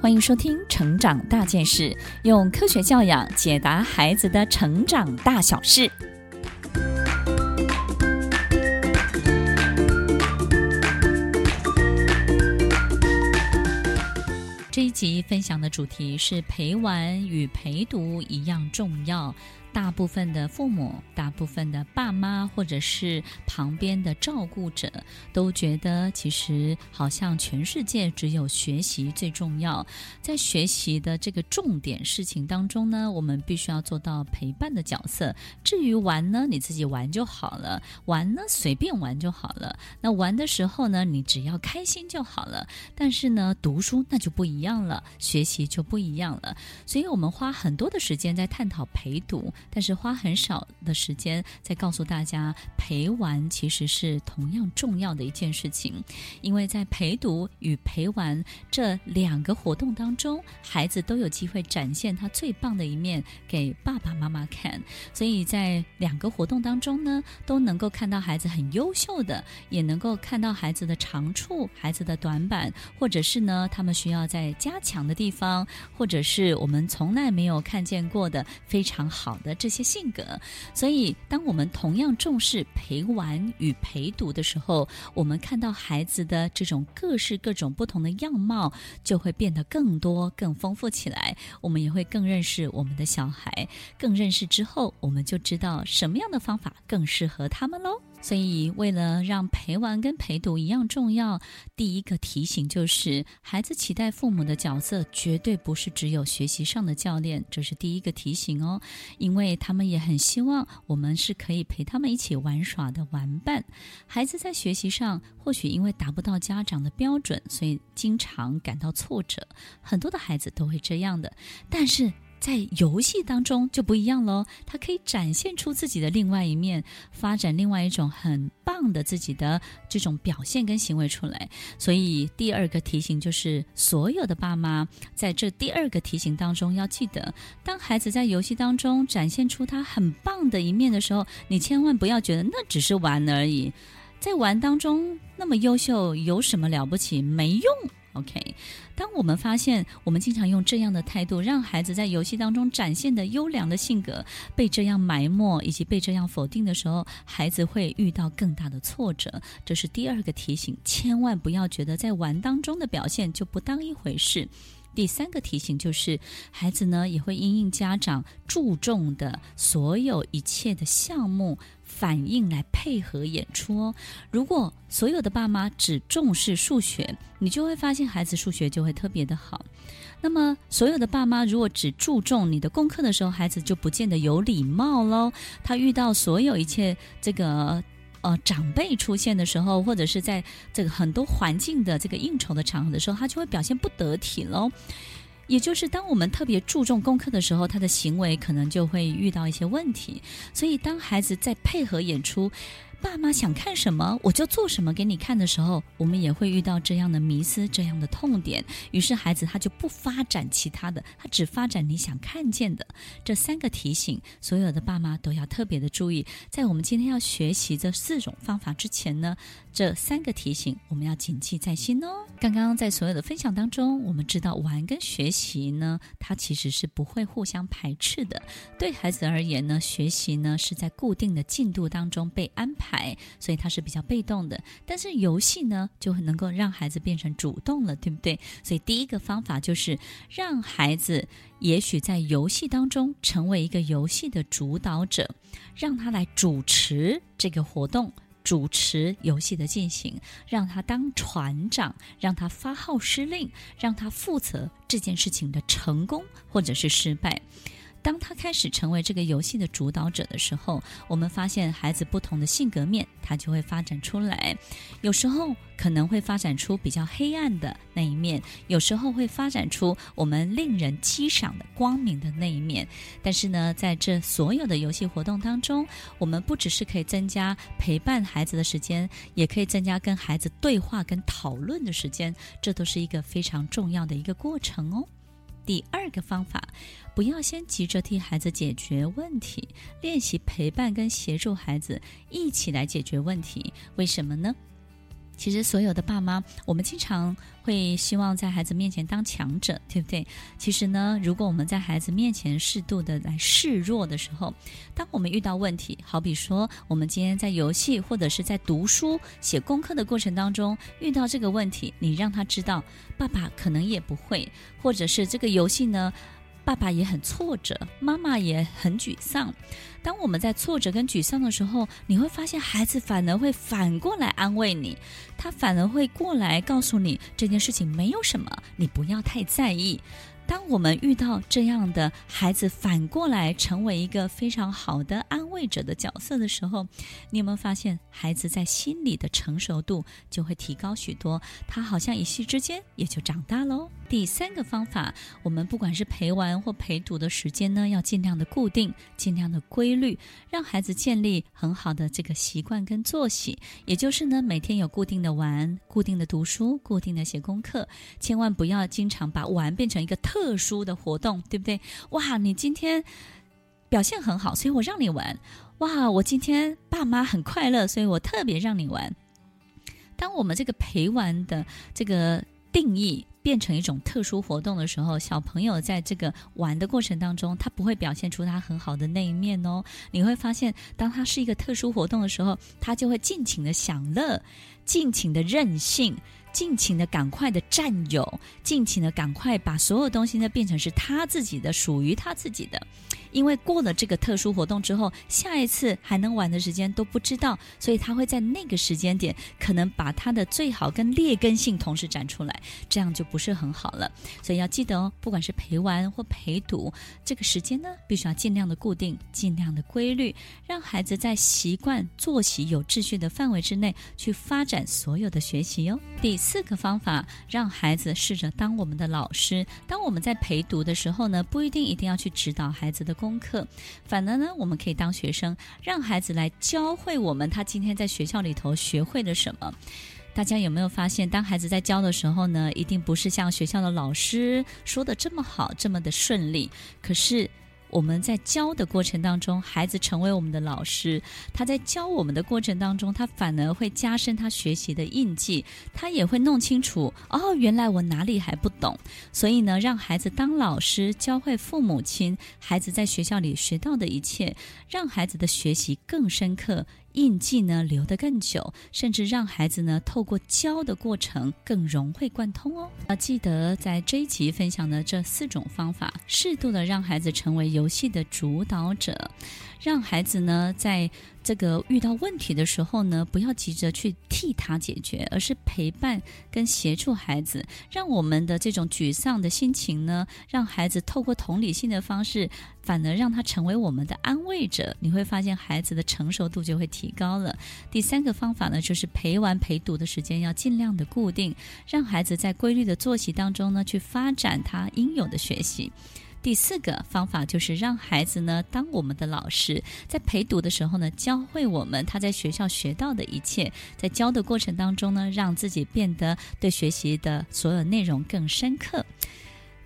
欢迎收听《成长大件事》，用科学教养解答孩子的成长大小事。这一集分享的主题是陪玩与陪读一样重要。大部分的父母、大部分的爸妈，或者是旁边的照顾者，都觉得其实好像全世界只有学习最重要。在学习的这个重点事情当中呢，我们必须要做到陪伴的角色。至于玩呢，你自己玩就好了，玩呢随便玩就好了。那玩的时候呢，你只要开心就好了。但是呢，读书那就不一样了，学习就不一样了。所以我们花很多的时间在探讨陪读。但是花很少的时间在告诉大家，陪玩其实是同样重要的一件事情，因为在陪读与陪玩这两个活动当中，孩子都有机会展现他最棒的一面给爸爸妈妈看，所以在两个活动当中呢，都能够看到孩子很优秀的，也能够看到孩子的长处、孩子的短板，或者是呢，他们需要在加强的地方，或者是我们从来没有看见过的非常好的。这些性格，所以当我们同样重视陪玩与陪读的时候，我们看到孩子的这种各式各种不同的样貌，就会变得更多、更丰富起来。我们也会更认识我们的小孩，更认识之后，我们就知道什么样的方法更适合他们喽。所以，为了让陪玩跟陪读一样重要，第一个提醒就是，孩子期待父母的角色绝对不是只有学习上的教练，这是第一个提醒哦。因为他们也很希望我们是可以陪他们一起玩耍的玩伴。孩子在学习上或许因为达不到家长的标准，所以经常感到挫折。很多的孩子都会这样的，但是。在游戏当中就不一样喽，他可以展现出自己的另外一面，发展另外一种很棒的自己的这种表现跟行为出来。所以第二个提醒就是，所有的爸妈在这第二个提醒当中要记得，当孩子在游戏当中展现出他很棒的一面的时候，你千万不要觉得那只是玩而已，在玩当中那么优秀有什么了不起？没用。OK，当我们发现我们经常用这样的态度，让孩子在游戏当中展现的优良的性格被这样埋没以及被这样否定的时候，孩子会遇到更大的挫折。这是第二个提醒，千万不要觉得在玩当中的表现就不当一回事。第三个提醒就是，孩子呢也会因应家长注重的所有一切的项目。反应来配合演出哦。如果所有的爸妈只重视数学，你就会发现孩子数学就会特别的好。那么，所有的爸妈如果只注重你的功课的时候，孩子就不见得有礼貌喽。他遇到所有一切这个呃长辈出现的时候，或者是在这个很多环境的这个应酬的场合的时候，他就会表现不得体喽。也就是当我们特别注重功课的时候，他的行为可能就会遇到一些问题。所以，当孩子在配合演出，爸妈想看什么，我就做什么给你看的时候，我们也会遇到这样的迷思、这样的痛点。于是，孩子他就不发展其他的，他只发展你想看见的。这三个提醒，所有的爸妈都要特别的注意。在我们今天要学习这四种方法之前呢，这三个提醒我们要谨记在心哦。刚刚在所有的分享当中，我们知道玩跟学习呢，它其实是不会互相排斥的。对孩子而言呢，学习呢是在固定的进度当中被安排。所以他是比较被动的，但是游戏呢，就能够让孩子变成主动了，对不对？所以第一个方法就是让孩子也许在游戏当中成为一个游戏的主导者，让他来主持这个活动，主持游戏的进行，让他当船长，让他发号施令，让他负责这件事情的成功或者是失败。当他开始成为这个游戏的主导者的时候，我们发现孩子不同的性格面，他就会发展出来。有时候可能会发展出比较黑暗的那一面，有时候会发展出我们令人激赏的光明的那一面。但是呢，在这所有的游戏活动当中，我们不只是可以增加陪伴孩子的时间，也可以增加跟孩子对话跟讨论的时间，这都是一个非常重要的一个过程哦。第二个方法，不要先急着替孩子解决问题，练习陪伴跟协助孩子一起来解决问题。为什么呢？其实所有的爸妈，我们经常会希望在孩子面前当强者，对不对？其实呢，如果我们在孩子面前适度的来示弱的时候，当我们遇到问题，好比说我们今天在游戏或者是在读书写功课的过程当中遇到这个问题，你让他知道，爸爸可能也不会，或者是这个游戏呢，爸爸也很挫折，妈妈也很沮丧。当我们在挫折跟沮丧的时候，你会发现孩子反而会反过来安慰你，他反而会过来告诉你这件事情没有什么，你不要太在意。当我们遇到这样的孩子反过来成为一个非常好的安慰者的角色的时候，你有没有发现孩子在心里的成熟度就会提高许多？他好像一夕之间也就长大喽。第三个方法，我们不管是陪玩或陪读的时间呢，要尽量的固定，尽量的规律，让孩子建立很好的这个习惯跟作息。也就是呢，每天有固定的玩，固定的读书，固定的写功课，千万不要经常把玩变成一个特殊的活动，对不对？哇，你今天表现很好，所以我让你玩。哇，我今天爸妈很快乐，所以我特别让你玩。当我们这个陪玩的这个定义。变成一种特殊活动的时候，小朋友在这个玩的过程当中，他不会表现出他很好的那一面哦。你会发现，当他是一个特殊活动的时候，他就会尽情的享乐，尽情的任性。尽情的赶快的占有，尽情的赶快把所有东西呢变成是他自己的，属于他自己的。因为过了这个特殊活动之后，下一次还能玩的时间都不知道，所以他会在那个时间点可能把他的最好跟劣根性同时展出来，这样就不是很好了。所以要记得哦，不管是陪玩或陪读，这个时间呢必须要尽量的固定，尽量的规律，让孩子在习惯作息有秩序的范围之内去发展所有的学习哟、哦。第四个方法，让孩子试着当我们的老师。当我们在陪读的时候呢，不一定一定要去指导孩子的功课，反而呢，我们可以当学生，让孩子来教会我们他今天在学校里头学会了什么。大家有没有发现，当孩子在教的时候呢，一定不是像学校的老师说的这么好，这么的顺利。可是。我们在教的过程当中，孩子成为我们的老师。他在教我们的过程当中，他反而会加深他学习的印记。他也会弄清楚哦，原来我哪里还不懂。所以呢，让孩子当老师，教会父母亲，孩子在学校里学到的一切，让孩子的学习更深刻。印记呢留得更久，甚至让孩子呢透过教的过程更融会贯通哦。要记得在这一集分享的这四种方法，适度的让孩子成为游戏的主导者，让孩子呢在。这个遇到问题的时候呢，不要急着去替他解决，而是陪伴跟协助孩子，让我们的这种沮丧的心情呢，让孩子透过同理心的方式，反而让他成为我们的安慰者。你会发现孩子的成熟度就会提高了。第三个方法呢，就是陪玩陪读的时间要尽量的固定，让孩子在规律的作息当中呢，去发展他应有的学习。第四个方法就是让孩子呢当我们的老师，在陪读的时候呢，教会我们他在学校学到的一切，在教的过程当中呢，让自己变得对学习的所有内容更深刻。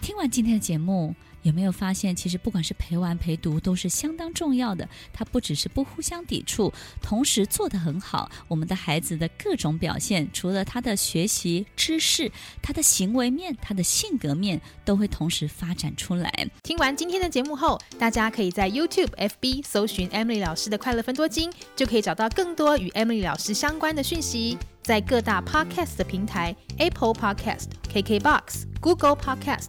听完今天的节目。有没有发现，其实不管是陪玩陪读都是相当重要的。它不只是不互相抵触，同时做得很好。我们的孩子的各种表现，除了他的学习知识，他的行为面、他的性格面，都会同时发展出来。听完今天的节目后，大家可以在 YouTube、FB 搜寻 Emily 老师的快乐分多金，就可以找到更多与 Emily 老师相关的讯息。在各大 Podcast 的平台，Apple Podcast、KKBox、Google Podcast、